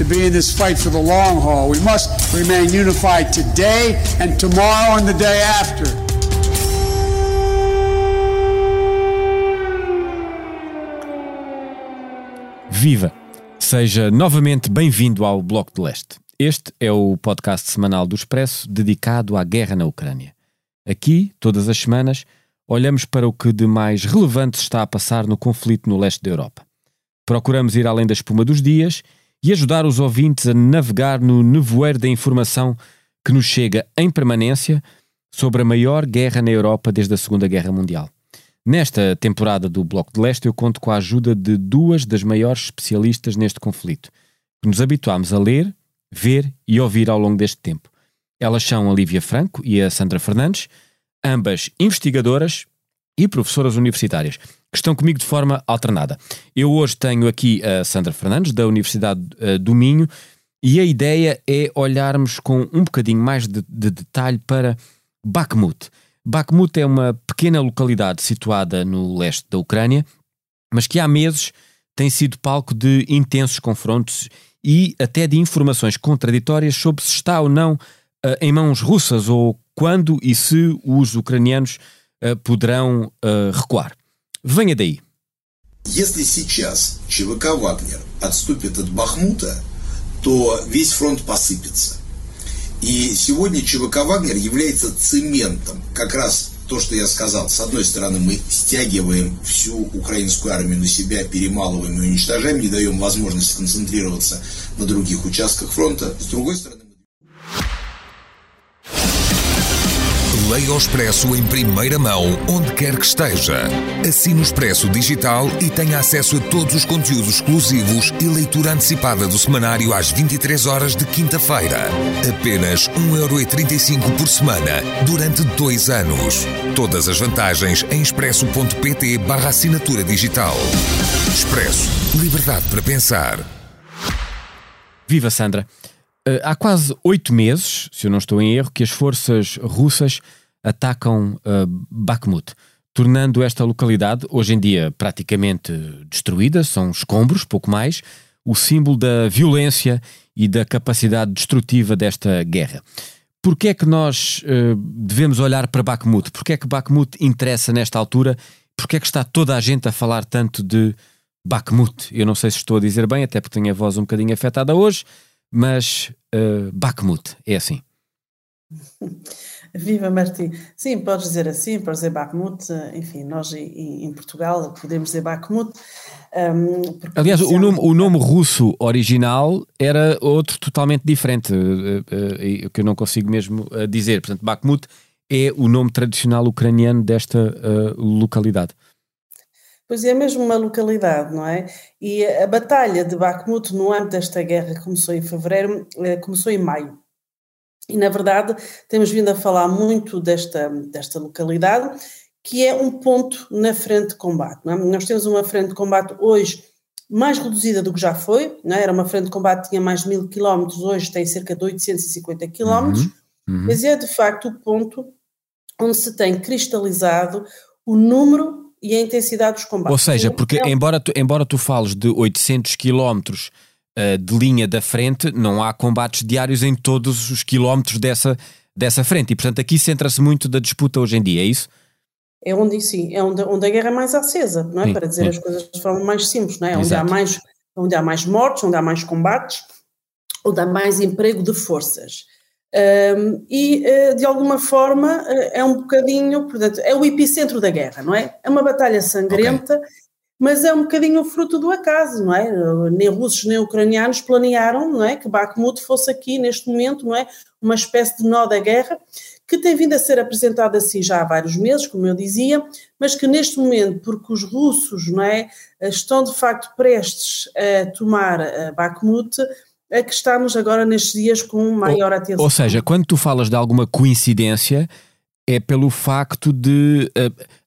to be in this fight for the long haul. We must remain unified today and tomorrow and the day after. Viva! Seja novamente bem-vindo ao Bloco de Leste. Este é o podcast semanal do Expresso dedicado à guerra na Ucrânia. Aqui, todas as semanas, olhamos para o que de mais relevante está a passar no conflito no leste da Europa. Procuramos ir além da espuma dos dias e ajudar os ouvintes a navegar no nevoeiro da informação que nos chega em permanência sobre a maior guerra na Europa desde a Segunda Guerra Mundial. Nesta temporada do Bloco de Leste, eu conto com a ajuda de duas das maiores especialistas neste conflito, que nos habituámos a ler, ver e ouvir ao longo deste tempo. Elas são a Lívia Franco e a Sandra Fernandes, ambas investigadoras e professoras universitárias, que estão comigo de forma alternada. Eu hoje tenho aqui a Sandra Fernandes, da Universidade uh, do Minho, e a ideia é olharmos com um bocadinho mais de, de detalhe para Bakhmut. Bakhmut é uma pequena localidade situada no leste da Ucrânia, mas que há meses tem sido palco de intensos confrontos e até de informações contraditórias sobre se está ou não uh, em mãos russas ou quando e se os ucranianos poderão uh, recuar. Venha daí. Если сейчас ЧВК «Вагнер» отступит от Бахмута, то весь фронт посыпется. И сегодня ЧВК «Вагнер» является цементом. Как раз то, что я сказал. С одной стороны, мы стягиваем всю украинскую армию на себя, перемалываем и уничтожаем, не даем возможность сконцентрироваться на других участках фронта. С другой стороны, Leia o Expresso em primeira mão, onde quer que esteja. Assine o Expresso Digital e tenha acesso a todos os conteúdos exclusivos e leitura antecipada do semanário às 23 horas de quinta-feira. Apenas 1,35€ por semana, durante dois anos. Todas as vantagens em expresso.pt barra assinatura digital. Expresso. Liberdade para pensar. Viva Sandra! Uh, há quase oito meses, se eu não estou em erro, que as forças russas atacam uh, Bakhmut, tornando esta localidade, hoje em dia praticamente destruída, são escombros, pouco mais, o símbolo da violência e da capacidade destrutiva desta guerra. Porquê é que nós uh, devemos olhar para Bakhmut? Porquê é que Bakhmut interessa nesta altura? Porquê é que está toda a gente a falar tanto de Bakhmut? Eu não sei se estou a dizer bem, até porque tenho a voz um bocadinho afetada hoje, mas uh, Bakhmut é assim. Viva Martim. Sim, podes dizer assim, podes dizer Bakhmut, enfim, nós em, em Portugal podemos dizer Bakhmut. Um, Aliás, o nome, o nome russo original era outro totalmente diferente, uh, uh, que eu não consigo mesmo uh, dizer. Portanto, Bakhmut é o nome tradicional ucraniano desta localidade. Pois é, mesmo uma localidade, não é? E a batalha de Bakhmut no âmbito desta guerra que começou em fevereiro, começou em maio. E, na verdade, temos vindo a falar muito desta, desta localidade, que é um ponto na frente de combate. É? Nós temos uma frente de combate hoje mais reduzida do que já foi, não é? era uma frente de combate que tinha mais de mil quilómetros, hoje tem cerca de 850 quilómetros, uhum, uhum. mas é de facto o ponto onde se tem cristalizado o número e a intensidade dos combates. Ou seja, porque é embora tu, embora tu fales de 800 quilómetros de linha da frente, não há combates diários em todos os quilómetros dessa, dessa frente. E, portanto, aqui centra-se muito da disputa hoje em dia, é isso? É onde, sim, é onde, onde a guerra é mais acesa, não é? Sim, Para dizer sim. as coisas de forma mais simples, não é? Onde há, mais, onde há mais mortes, onde há mais combates, onde há mais emprego de forças. Um, e uh, de alguma forma uh, é um bocadinho, portanto, é o epicentro da guerra, não é? É uma batalha sangrenta okay mas é um bocadinho fruto do acaso, não é? Nem russos nem ucranianos planearam, não é, que Bakhmut fosse aqui neste momento, não é, uma espécie de nó da guerra que tem vindo a ser apresentado assim já há vários meses, como eu dizia, mas que neste momento, porque os russos, não é, estão de facto prestes a tomar Bakhmut, é que estamos agora nestes dias com maior atenção. Ou seja, quando tu falas de alguma coincidência, é pelo facto de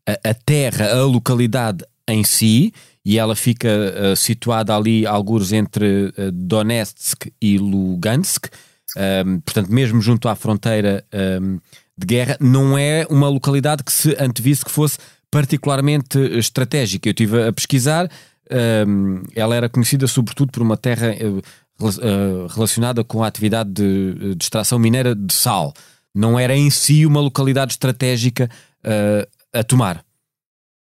a, a terra, a localidade em si, e ela fica uh, situada ali, alguns entre uh, Donetsk e Lugansk, um, portanto, mesmo junto à fronteira um, de guerra, não é uma localidade que se antevisse que fosse particularmente estratégica. Eu estive a pesquisar, um, ela era conhecida sobretudo por uma terra uh, relacionada com a atividade de, de extração mineira de sal. Não era em si uma localidade estratégica a tomar,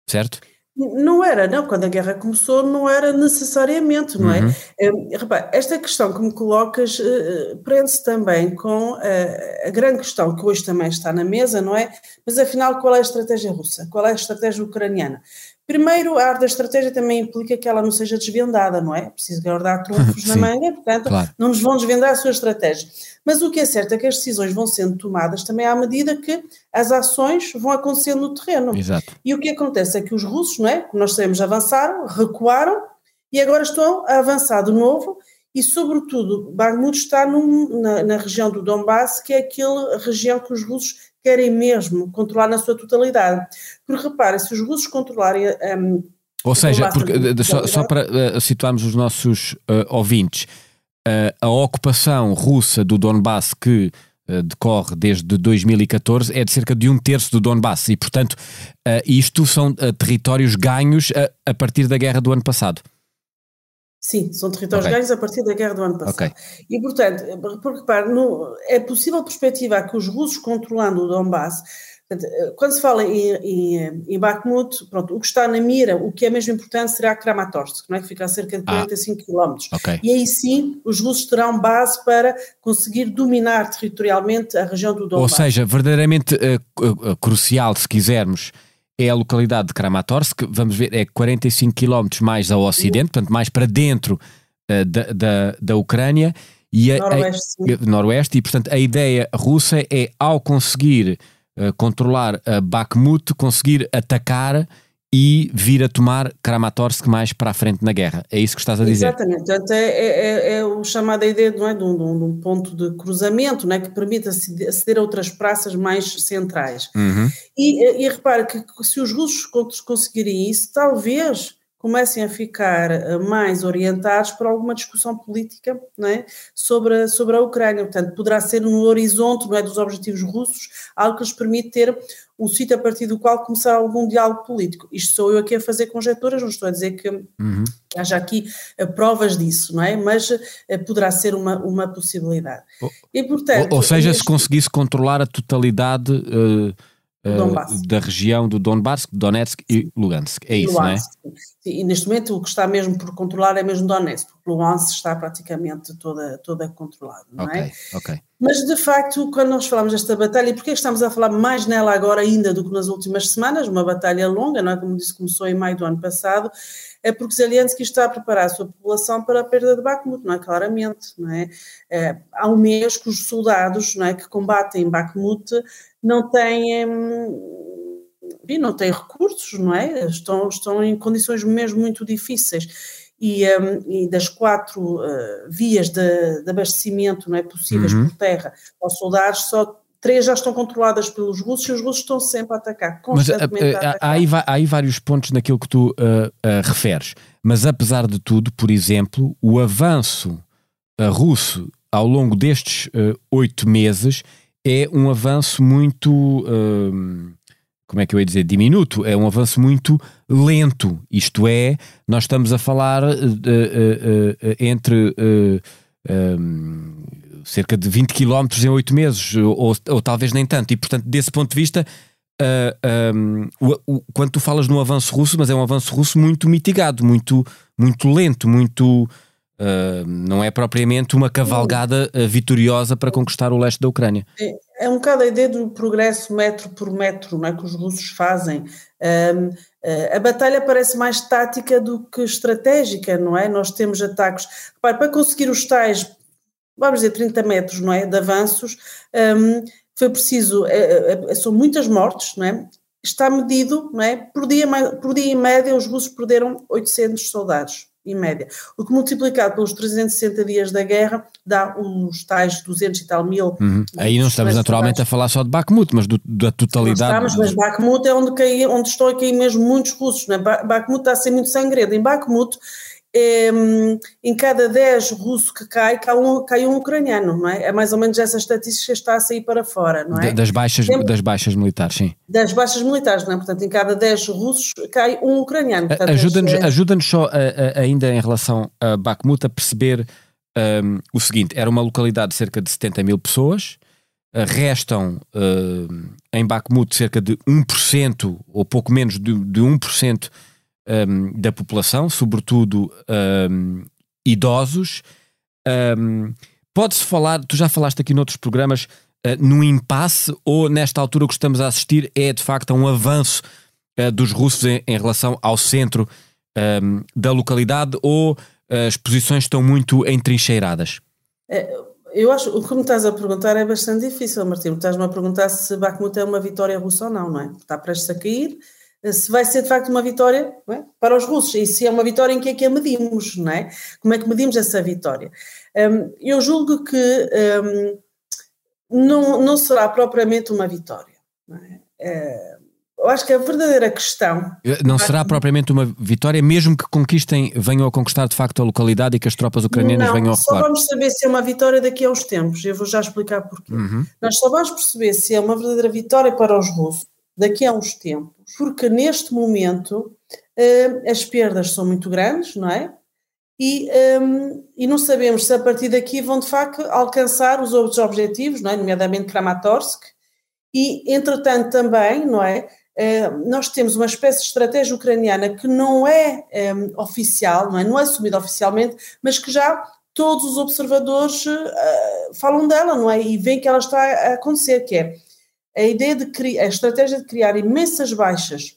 certo? Não era, não, quando a guerra começou não era necessariamente, não é? uhum. é? repare, esta questão que me colocas uh, prende-se também com uh, a grande questão que hoje também está na mesa, não é? Mas afinal, qual é a estratégia russa? Qual é a estratégia ucraniana? Primeiro, a arte da estratégia também implica que ela não seja desvendada, não é? Preciso guardar trunfos na manga, portanto, claro. não nos vão desvendar a sua estratégia. Mas o que é certo é que as decisões vão sendo tomadas também à medida que as ações vão acontecendo no terreno. Exato. E o que acontece é que os russos, não é? Como nós sabemos, avançaram, recuaram e agora estão a avançar de novo e, sobretudo, Bakhmut está num, na, na, região do Donbass, que é aquela região que os russos querem mesmo controlar na sua totalidade. Porque repare, se os russos controlarem. Um, Ou seja, porque, só, só, para uh, situarmos os nossos uh, ouvintes, uh, a ocupação russa do Donbass que decorre desde 2014 é de cerca de um terço do Donbass e, portanto, isto são territórios ganhos a, a partir da guerra do ano passado. Sim, são territórios okay. ganhos a partir da guerra do ano passado. Okay. E, portanto, porque, repare, no, é possível perspectivar que os russos controlando o Donbass, quando se fala em, em, em Bakhmut, pronto, o que está na mira, o que é mesmo importante será Kramatorsk, não é? que fica a cerca de 45 ah. km. Okay. E aí sim, os russos terão base para conseguir dominar territorialmente a região do Donbass. Ou seja, verdadeiramente uh, uh, crucial, se quisermos, é a localidade de Kramatorsk, vamos ver, é 45 km mais ao ocidente, portanto mais para dentro uh, da, da, da Ucrânia e a, noroeste, a, noroeste, e portanto a ideia russa é ao conseguir uh, controlar a Bakhmut, conseguir atacar e vir a tomar Kramatorsk mais para a frente na guerra. É isso que estás a dizer? Exatamente. Portanto, é, é, é, é o chamado ideia não é, de, um, de, um, ponto de cruzamento não é, que permite aceder a outras praças mais centrais. Uhum. E, e repare que se os russos conseguirem isso, talvez comecem a ficar eh, mais orientados para alguma discussão política não é? sobre, a, sobre a Ucrânia. Portanto, poderá ser no horizonte não é, dos objetivos russos algo que lhes permite ter um sítio a partir do qual começar algum diálogo político. Isto sou eu aqui a fazer conjecturas, não estou a dizer que, uhum. que haja aqui uh, provas disso, não é? Mas uh, poderá ser uma, uma possibilidade. e, portanto, ou, ou seja, se conseguisse controlar a totalidade uh, da região do Donbass, Donetsk e Lugansk. É isso, Lugansk. não é? E neste momento o que está mesmo por controlar é mesmo Donetsk, porque Lugansk está praticamente toda, toda controlada, não okay, é? Mas de facto, quando nós falamos desta batalha, e porquê estamos a falar mais nela agora ainda do que nas últimas semanas, uma batalha longa, não é? Como disse, começou em maio do ano passado, é porque Zelensky está a preparar a sua população para a perda de Bakhmut, não é? Claramente, não é? é há um mês que os soldados, não é, que combatem em Bakhmut não têm e não têm recursos, não é? Estão, estão em condições mesmo muito difíceis. E, um, e das quatro uh, vias de, de, abastecimento não é, possíveis uhum. por terra aos soldados, só três já estão controladas pelos russos e os russos estão sempre a atacar, constantemente Mas, uh, a atacar. Há, aí, há aí vários pontos naquilo que tu referes, mas apesar de tudo, por exemplo, o avanço russo ao longo destes oito meses é um avanço muito. Uh, como é que eu ia dizer? Diminuto. É um avanço muito lento. Isto é, nós estamos a falar uh, uh, entre cerca de 20 km em 8 meses, ou, ou, talvez nem tanto. E, portanto, desse ponto de vista. Um, o, o, quando tu falas no avanço russo, mas é um avanço russo muito mitigado, muito, muito lento, muito Uh, não é propriamente uma cavalgada uh, vitoriosa para conquistar o leste da Ucrânia. É, é, um bocado a ideia do progresso metro por metro não é, que os russos fazem. uh, a batalha parece mais tática do que estratégica, não é? Nós temos ataques. Repare, para conseguir os tais, vamos dizer, 30 metros não é, de avanços, um, foi preciso, é, é, são muitas mortes, não é? Está medido, não é? Por dia, por dia em média, os russos perderam 800 soldados em média. O que multiplicado pelos 360 dias da guerra dá uns tais 200 e tal mil. Uhum. Aí não estamos naturalmente a falar só de Bakhmut, mas do, da totalidade. Não estamos, mas Bakhmut é onde, cai, onde estão aqui mesmo muitos russos. Né? Bakhmut está a ser muito sangredo. Em Bakhmut é, em cada 10 russos que cai, cai um, cai um ucraniano, não é? É mais ou menos essa estatística que está a sair para fora, não é? Das baixas, das baixas militares, sim. Das baixas militares, não é? Portanto, em cada 10 russos cai um ucraniano. Ajuda-nos é... ajuda só a, a, ainda em relação a Bakhmut a perceber um, o seguinte, era uma localidade de cerca de 70 mil pessoas, uh, restam uh, em Bakhmut cerca de 1% ou pouco menos de, de 1% um, da população, sobretudo um, idosos. Um, Pode-se falar, tu já falaste aqui noutros programas, uh, num impasse ou nesta altura o que estamos a assistir é de facto a um avanço uh, dos russos em, em, relação ao centro da localidade ou uh, as posições estão muito entrincheiradas? É, eu acho, o que me estás a perguntar é bastante difícil, Martim. Estás-me a perguntar se Bakhmut é uma vitória russa ou não, não é? Está prestes a cair, se vai ser de facto uma vitória é? para os russos e se é uma vitória em que é que a medimos, não é? Como é que medimos essa vitória? Um, eu julgo que um, não, não será propriamente uma vitória. É? É, eu acho que a verdadeira questão. Não será propriamente uma vitória, mesmo que conquistem, venham a conquistar de facto a localidade e que as tropas ucranianas não, venham a recuar. Só vamos saber se é uma vitória daqui a uns tempos. Eu vou já explicar porquê. Uhum. Nós só vamos perceber se é uma verdadeira vitória para os russos daqui a uns tempos, porque neste momento uh, as perdas são muito grandes, não é? E, um, e não sabemos se a partir daqui vão de facto alcançar os outros objetivos, não é? nomeadamente Kramatorsk, e entretanto também, não é? Uh, nós temos uma espécie de estratégia ucraniana que não é um, oficial, não é? não é assumida oficialmente, mas que já todos os observadores uh, falam dela, não é? E veem que ela está a acontecer, que é a ideia de criar, a estratégia de criar imensas baixas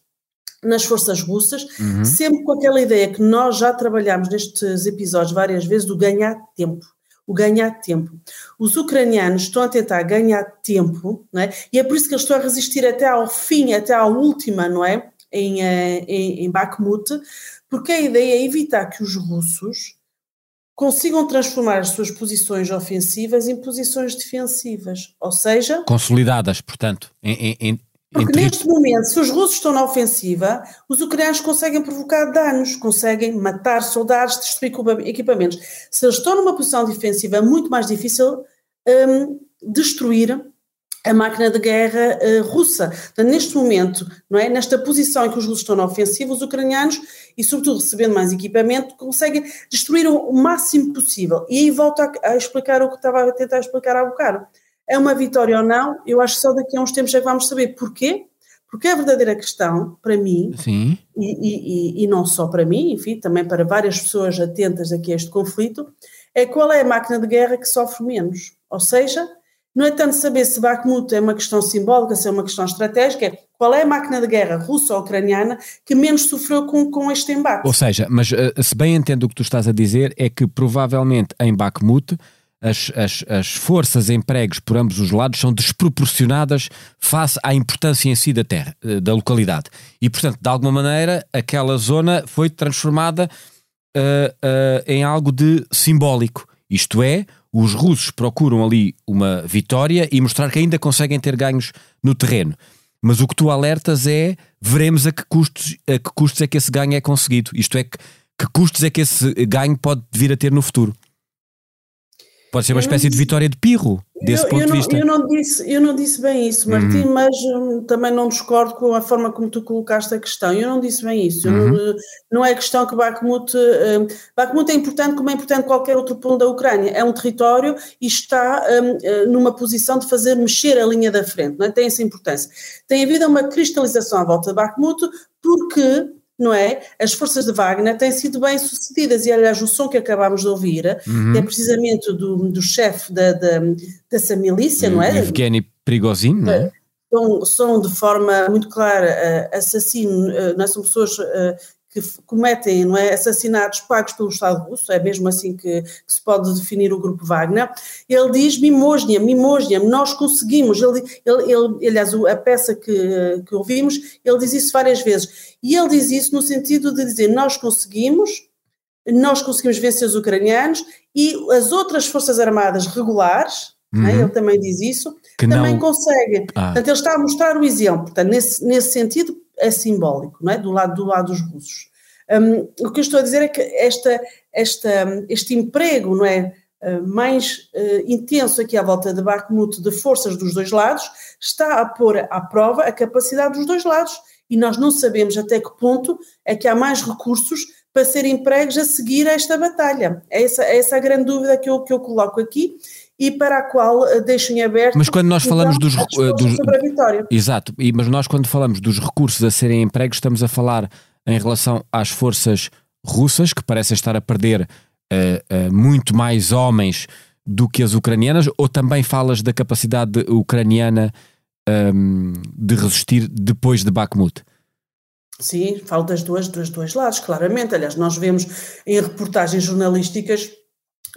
nas forças russas, uhum. sempre com aquela ideia que nós já trabalhamos nestes episódios várias vezes do ganhar tempo. O ganhar tempo. Os ucranianos estão a tentar ganhar tempo, não é? e é por isso que eles estão a resistir até ao fim, até à última, não é? Em, eh, em, em Bakhmut, porque a ideia é evitar que os russos consigam transformar as suas posições ofensivas em posições defensivas, ou seja... Consolidadas, portanto, em, em, porque neste momento, se os russos estão na ofensiva, os ucranianos conseguem provocar danos, conseguem matar soldados, destruir equipamentos. Se eles estão numa posição defensiva, é muito mais difícil um, destruir a máquina de guerra uh, russa. Portanto, neste momento, não é, nesta posição em que os russos estão na ofensiva, os ucranianos, e sobretudo recebendo mais equipamento, conseguem destruir o, máximo possível. E aí volto a, a, explicar o que estava a tentar explicar há bocado. É uma vitória ou não? Eu acho que só daqui a uns tempos é que vamos saber. Porquê? Porque a verdadeira questão, para mim. E, e, e não só para mim, enfim, também para várias pessoas atentas aqui a este conflito, é qual é a máquina de guerra que sofre menos. Ou seja, não é tanto saber se Bakhmut é uma questão simbólica, se é uma questão estratégica, é qual é a máquina de guerra russa ou ucraniana que menos sofreu com, com este embate. Ou seja, mas eh, se bem entendo o que tu estás a dizer, é que provavelmente em Bakhmut as, as, as forças empregues por ambos os lados são desproporcionadas face à importância em si da terra, eh, da localidade. E, portanto, de alguma maneira, aquela zona foi transformada uh, uh, em algo de simbólico. Isto é, os russos procuram ali uma vitória e mostrar que ainda conseguem ter ganhos no terreno. Mas o que tu alertas é veremos a que custos, a que custos é que esse ganho é conseguido. Isto é, que, que custos é que esse ganho pode vir a ter no futuro. Pode ser uma espécie de vitória de pirro, desse eu, ponto eu de vista. eu, não disse, eu não disse bem isso, Martim, uhum. mas um, também não discordo com a forma como tu colocaste a questão. Eu não disse bem isso. Uhum. Não, não, é questão que Bakhmut. Um, Bakhmut é importante como é importante qualquer outro ponto da Ucrânia. É um território e está um, eh, numa posição de fazer mexer a linha da frente, não é? tem essa importância. Tem havido uma cristalização à volta de Bakhmut porque não é? As forças de Wagner têm sido bem sucedidas e aliás o som que acabámos de ouvir uhum. é precisamente do, do chefe da, da, dessa milícia, não é? Evgeny Prigozhin, não é? São, são de forma muito clara uh, assassino, uh, não é? são pessoas uh, que cometem não é, assassinatos pagos pelo Estado russo, é mesmo assim que, que, se pode definir o grupo Wagner, ele diz Mimosnia, Mimosnia, nós conseguimos, ele, ele, ele, aliás a peça que, que ouvimos, ele diz isso várias vezes, e ele diz isso no sentido de dizer nós conseguimos nós conseguimos vencer os ucranianos e as outras forças armadas regulares, uhum. né, ele também diz isso, que também não... conseguem. Ah. Portanto, ele está a mostrar o exemplo. Portanto, nesse, nesse sentido, é simbólico, não é? do, lado, do lado dos russos. Um, o que eu estou a dizer é que esta, esta, este emprego não é, uh, mais uh, intenso aqui à volta de Bakhmut de forças dos dois lados está a pôr à prova a capacidade dos dois lados e nós não sabemos até que ponto é que há mais recursos para serem empregos a seguir esta batalha. É essa, é essa a grande dúvida que eu, que eu coloco aqui e para a qual uh, deixo em aberto. Mas quando nós falamos dos, dos sobre a vitória. Exato, e, mas nós quando falamos dos recursos a serem empregos, estamos a falar em relação às forças russas que parecem estar a perder uh, uh, muito mais homens do que as ucranianas, ou também falas da capacidade ucraniana um, de resistir depois de Bakhmut? Sim, falo das duas, dos dois lados, claramente. Aliás, nós vemos em reportagens jornalísticas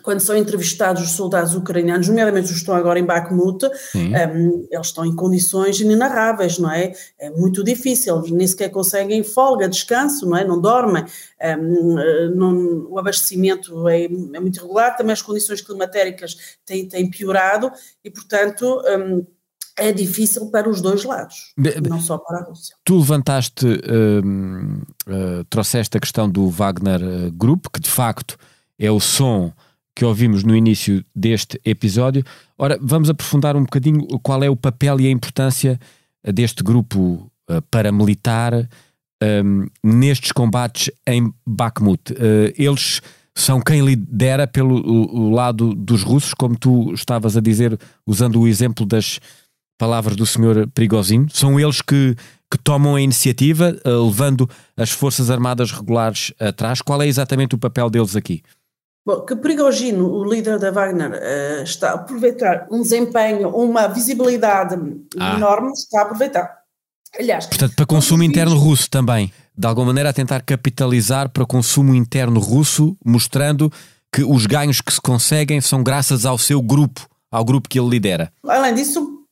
quando são entrevistados os soldados ucranianos, nomeadamente os que estão agora em Bakhmut, um, eles estão em condições inenarráveis, não é? É muito difícil, nem sequer conseguem folga, descanso, não é? Não dormem, um, eh, não, o abastecimento é, é, muito irregular, também as condições climatéricas têm, têm piorado e, portanto, um, é difícil para os dois lados, não só para a Rússia. Tu levantaste, uh, trouxeste a questão do Wagner eh, Group, que de facto é o som que ouvimos no início deste episódio. Ora, vamos aprofundar um bocadinho qual é o papel e a importância deste grupo uh, paramilitar um, nestes combates em Bakhmut. Uh, eles são quem lidera pelo o, o lado dos russos, como tu estavas a dizer, usando o exemplo das palavras do senhor Prigozhin. São eles que, que tomam a iniciativa, uh, levando as forças armadas regulares atrás. Qual é exatamente o papel deles aqui? Bom, que Prigogine, o líder da Wagner, uh, está a aproveitar um desempenho, uma visibilidade ah. enorme, está a aproveitar. Aliás, portanto, para consumo interno russo também, de alguma maneira a tentar capitalizar para consumo interno russo, mostrando que os ganhos que se conseguem são graças ao seu grupo, ao grupo que ele lidera. Além disso,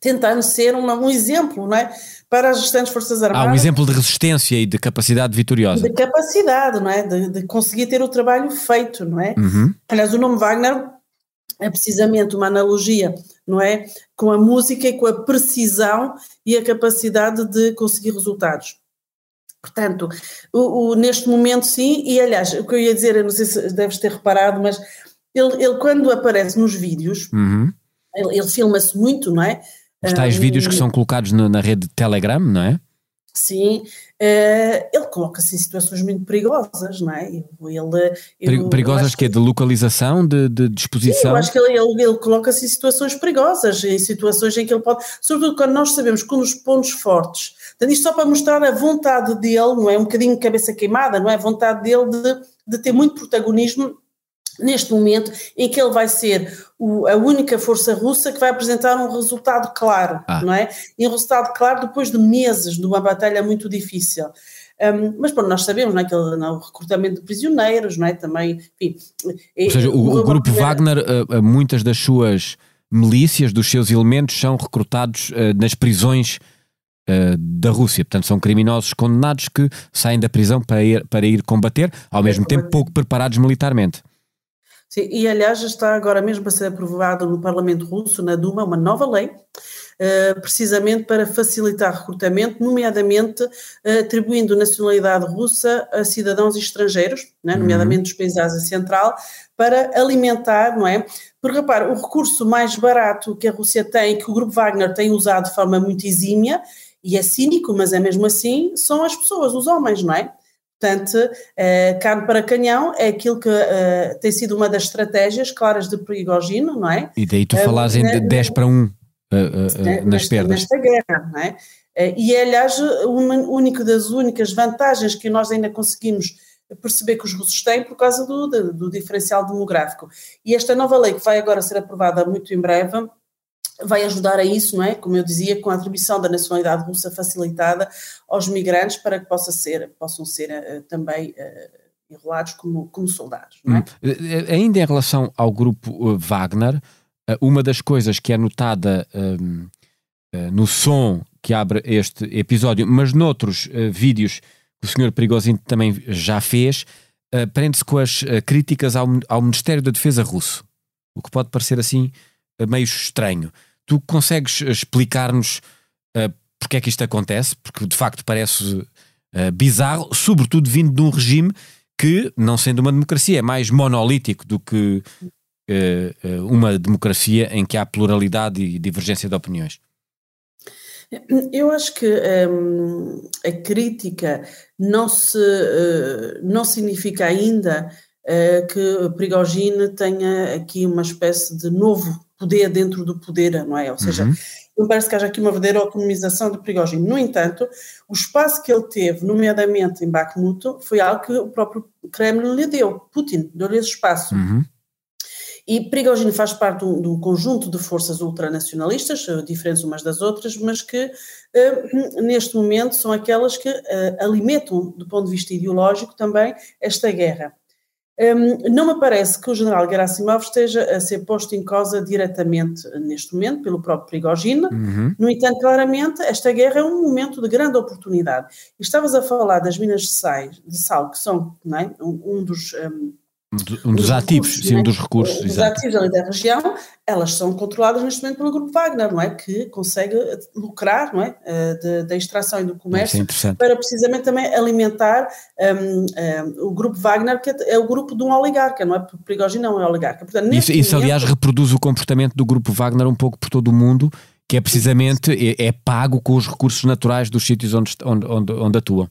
tentando ser uma, um exemplo, não é? Para as restantes Forças Armadas. Há um exemplo de resistência e de capacidade vitoriosa. De capacidade, não é? De, de conseguir ter o trabalho feito, não é? Uhum. Aliás, o nome Wagner é precisamente uma analogia, não é? Com a música e com a precisão e a capacidade de conseguir resultados. Portanto, o, o, neste momento sim, e aliás, o que eu ia dizer, eu não sei se deves ter reparado, mas ele, ele quando aparece nos vídeos, uhum. ele, ele filma-se muito, não é? Os tais um, vídeos que são colocados no, na rede Telegram, não é? Sim, uh, ele coloca-se em situações muito perigosas, não é? Ele, eu, perigosas que é de localização, de, de disposição? Sim, eu acho que ele, ele, ele coloca-se em situações perigosas, em situações em que ele pode, sobretudo quando nós sabemos que um dos pontos fortes, portanto isto só para mostrar a vontade dele, não é? Um bocadinho de cabeça queimada, não é? A vontade dele de, de ter muito protagonismo neste momento em que ele vai ser o, a única força russa que vai apresentar um resultado claro, ah. não é? E um resultado claro depois de meses de uma batalha muito difícil. Um, mas bom, nós sabemos não é, que ele, não, o recrutamento de prisioneiros, não é? Também, enfim. Ou seja, o, o grupo Wagner, uh, muitas das suas milícias, dos seus elementos, são recrutados uh, nas prisões da Rússia. Portanto, são criminosos condenados que saem da prisão para ir, para ir combater, ao mesmo tempo pouco preparados militarmente. Sim, e aliás está agora mesmo a ser aprovada no Parlamento Russo, na Duma, uma nova lei, uh, precisamente para facilitar recrutamento, nomeadamente uh, atribuindo nacionalidade russa a cidadãos estrangeiros, né, nomeadamente dos países da Ásia Central, para alimentar, não é? Porque repare, o recurso mais barato que a Rússia tem, que o Grupo Wagner tem usado de forma muito exímia, e é cínico, mas é mesmo assim, são as pessoas, os homens, não é? Portanto, uh, carne para canhão é aquilo que uh, tem sido uma das estratégias claras de Prigogine, não é? E daí tu uh, falas em 10 para 1 uh, nas nesta, perdas. Nesta guerra, não é? e é, aliás, uma única das únicas vantagens que nós ainda conseguimos perceber que os russos têm por causa do, do, do diferencial demográfico. E esta nova lei que vai agora ser aprovada muito em breve, vai ajudar a isso, não é? Como eu dizia, com a atribuição da nacionalidade russa facilitada aos migrantes para que possa ser, possam ser uh, também uh, enrolados como, como soldados, é? Hum. Ainda em relação ao grupo Wagner, uma das coisas que é notada um, no som que abre este episódio, mas noutros uh, vídeos que o senhor Perigosinho também já fez, uh, prende-se com as uh, críticas ao, ao, Ministério da Defesa russo, o que pode parecer assim meio estranho. Tu consegues explicar-nos uh, porque é que isto acontece? Porque de facto parece bizarro, sobretudo vindo de um regime que, não sendo uma democracia, é mais monolítico do que uma democracia em que há pluralidade e divergência de opiniões. Eu acho que um, a crítica não, se, uh, não significa ainda uh, que Prigogine tenha aqui uma espécie de novo poder dentro do poder, não é? Ou seja, uhum. não parece que haja aqui uma verdadeira autonomização de Prigogine. No entanto, o espaço que ele teve, nomeadamente em Bakhmut, foi algo que o próprio Kremlin lhe deu. Putin deu-lhe esse espaço. Uhum. E Prigogine faz parte de um, conjunto de forças ultranacionalistas, eh, diferentes umas das outras, mas que uh, neste momento são aquelas que uh, alimentam, do ponto de vista ideológico, também esta guerra. Um, não me parece que o general Gerasimov esteja a ser posto em causa diretamente neste momento pelo próprio Prigogine. Uhum. No entanto, claramente, esta guerra é um momento de grande oportunidade. E estavas a falar das minas de sal, de sal que são é, um, um, dos um, um dos ativos, recursos, sim, um dos recursos. Os ativos ali da região, elas são controladas neste momento pelo Grupo Wagner, não é? Que consegue lucrar, não é? Eh, da extração e do comércio é para precisamente também alimentar um, um, o Grupo Wagner, que é o grupo de um oligarca, não é? Prigogine não é oligarca. Portanto, isso, isso momento, aliás, reproduz o comportamento do Grupo Wagner um pouco por todo o mundo, que é precisamente é, é pago com os recursos naturais dos sítios onde, onde, onde, onde atuam.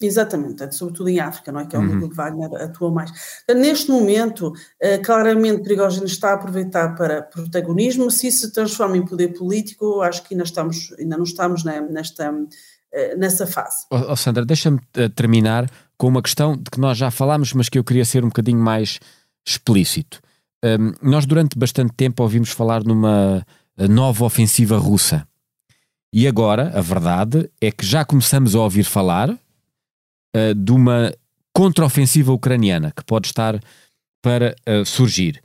Exatamente, sobretudo em África, não é? Que é onde uhum. o Wagner atua mais. Neste momento, uh, claramente, Prigogine está a aproveitar para protagonismo. Se isso se transforma em poder político, acho que ainda, estamos, ainda não estamos né, nesta, uh, nessa fase. Oh, oh Sandra, deixa-me uh, terminar com uma questão de que nós já falámos, mas que eu queria ser um bocadinho mais explícito. Um, nós, durante bastante tempo, ouvimos falar numa nova ofensiva russa. E agora, a verdade é que já começamos a ouvir falar, uh, de uma contraofensiva ucraniana que pode estar para uh, surgir.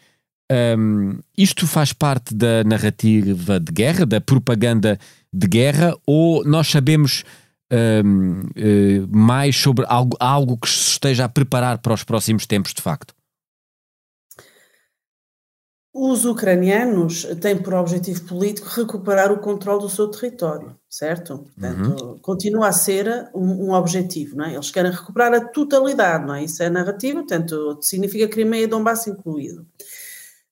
Um, isto faz parte da narrativa de guerra, da propaganda de guerra, ou nós sabemos um, uh, eh, mais sobre algo, algo que se esteja a preparar para os próximos tempos, de facto? Os ucranianos têm por objetivo político recuperar o controle do seu território, certo? Portanto, uhum. continua a ser um, um, objetivo, não é? Eles querem recuperar a totalidade, não é? Isso é narrativa, portanto, significa Crimeia e Donbass incluído.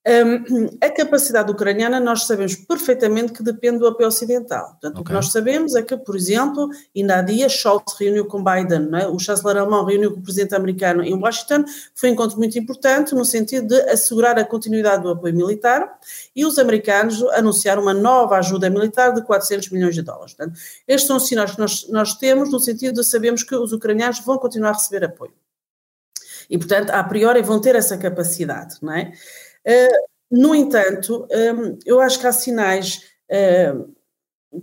Um, a capacidade ucraniana nós sabemos perfeitamente que depende do apoio ocidental. Portanto, okay. o que nós sabemos é que, por exemplo, ainda há dias Scholz reuniu com Biden, é? o chanceler alemão reuniu com o presidente americano em Washington, foi um encontro muito importante no sentido de assegurar a continuidade do apoio militar e os americanos anunciaram uma nova ajuda militar de 400 milhões de dólares. Portanto, estes são os sinais que nós, nós temos no sentido de sabermos que os ucranianos vão continuar a receber apoio. E, portanto, a priori vão ter essa capacidade, não é? Eh, no entanto, um, eu acho que há sinais, um,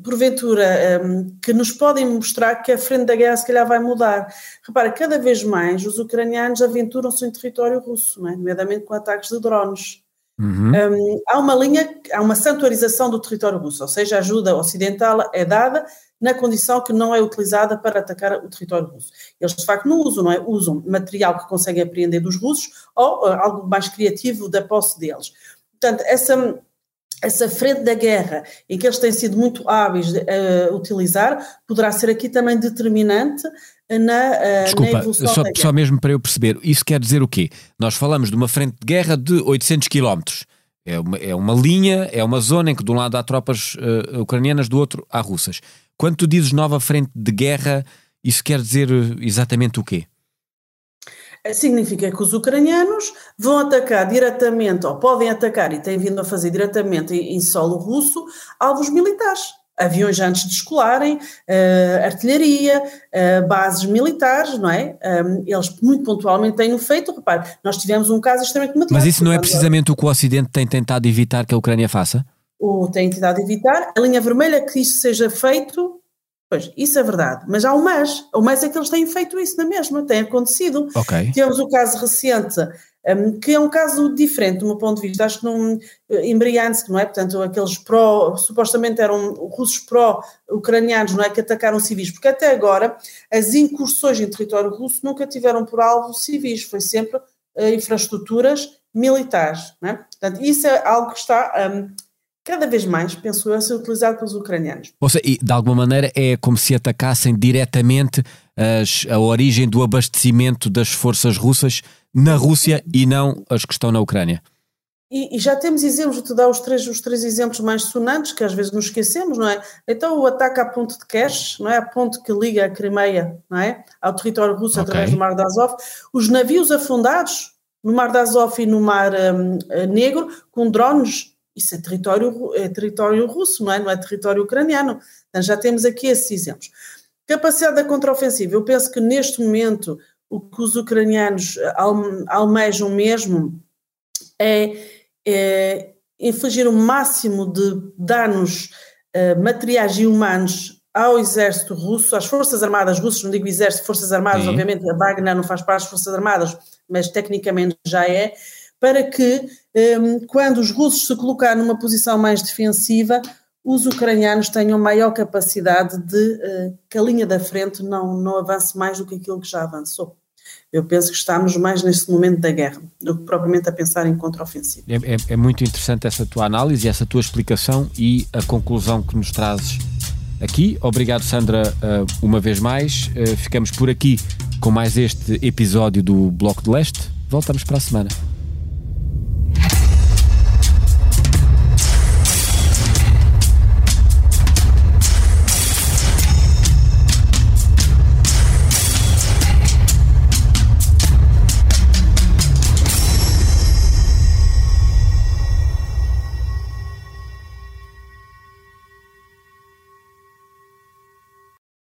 porventura, que nos podem mostrar que a frente da guerra se calhar vai mudar. Repara, cada vez mais os ucranianos aventuram-se em território russo, é? nomeadamente com ataques de drones. Uhum. Um, há uma linha, há uma santuarização do território russo, ou seja, a ajuda ocidental é dada na condição que não é utilizada para atacar o território russo. Eles de facto não usam, não é? Usam material que conseguem apreender dos russos ou uh, algo mais criativo da posse deles. Portanto, essa essa frente da guerra em que eles têm sido muito hábeis a uh, utilizar, poderá ser aqui também determinante na, uh, Desculpa, na evolução só, só mesmo para eu perceber, isso quer dizer o quê? Nós falamos de uma frente de guerra de 800 quilómetros. É uma, é uma linha, é uma zona em que de um lado há tropas uh, ucranianas, do outro há russas. Quando tu dizes nova frente de guerra, isso quer dizer exatamente o quê? significa que os ucranianos vão atacar diretamente, ou podem atacar, e têm vindo a fazer diretamente em, solo russo, alvos militares. Aviões antes de escolarem, uh, artilharia, uh, bases militares, não é? Um, eles muito pontualmente têm o feito. Repare, nós tivemos um caso extremamente mediático. Mas isso não é precisamente o que o Ocidente tem tentado evitar que a Ucrânia faça? O tem tentado evitar. A linha vermelha é que isso seja feito Pois, isso é verdade. Mas há o mas. O mas é que eles têm feito isso na mesma, tem acontecido. Okay. Temos o caso recente, um, que é um caso diferente do meu ponto de vista. Acho que não. Em Briansk, não é? Portanto, aqueles pró, supostamente eram russos pró-ucranianos, não é? Que atacaram civis. Porque até agora as incursões em território russo nunca tiveram por alvo civis, foi sempre uh, infraestruturas militares, não é? Portanto, isso é algo que está. Um, cada vez mais, penso eu, a ser utilizado pelos ucranianos. Ou seja, e de alguma maneira é como se atacassem diretamente as, a origem do abastecimento das forças russas na Rússia e não as que estão na Ucrânia. E, e, já temos exemplos, vou-te dar os três, os três exemplos mais sonantes, que às vezes nos esquecemos, não é? Então o ataque à ponte de Kerch, não é? A ponte que liga a Crimeia, não é? Ao território russo okay. através do Mar de Azov. Os navios afundados no Mar de Azov e no Mar um, Negro, com drones isso é território, é território russo, não é? Não é território ucraniano. Então já temos aqui esses exemplos. Capacidade da contraofensiva. Eu penso que neste momento o que os ucranianos almejam mesmo é, é infligir o máximo de danos uh, materiais e humanos ao exército russo, às forças armadas russas, não digo exército, forças armadas, Sim. obviamente a Wagner não faz parte das forças armadas, mas tecnicamente já é, para que, um, quando os russos se colocarem numa posição mais defensiva, os ucranianos tenham maior capacidade de uh, que a linha da frente não, não avance mais do que aquilo que já avançou. Eu penso que estamos mais neste momento da guerra do que propriamente a pensar em contraofensiva. É, é, é muito interessante essa tua análise, essa tua explicação e a conclusão que nos trazes aqui. Obrigado, Sandra, uh, uma vez mais. Uh, ficamos por aqui com mais este episódio do Bloco de Leste. Voltamos para a semana.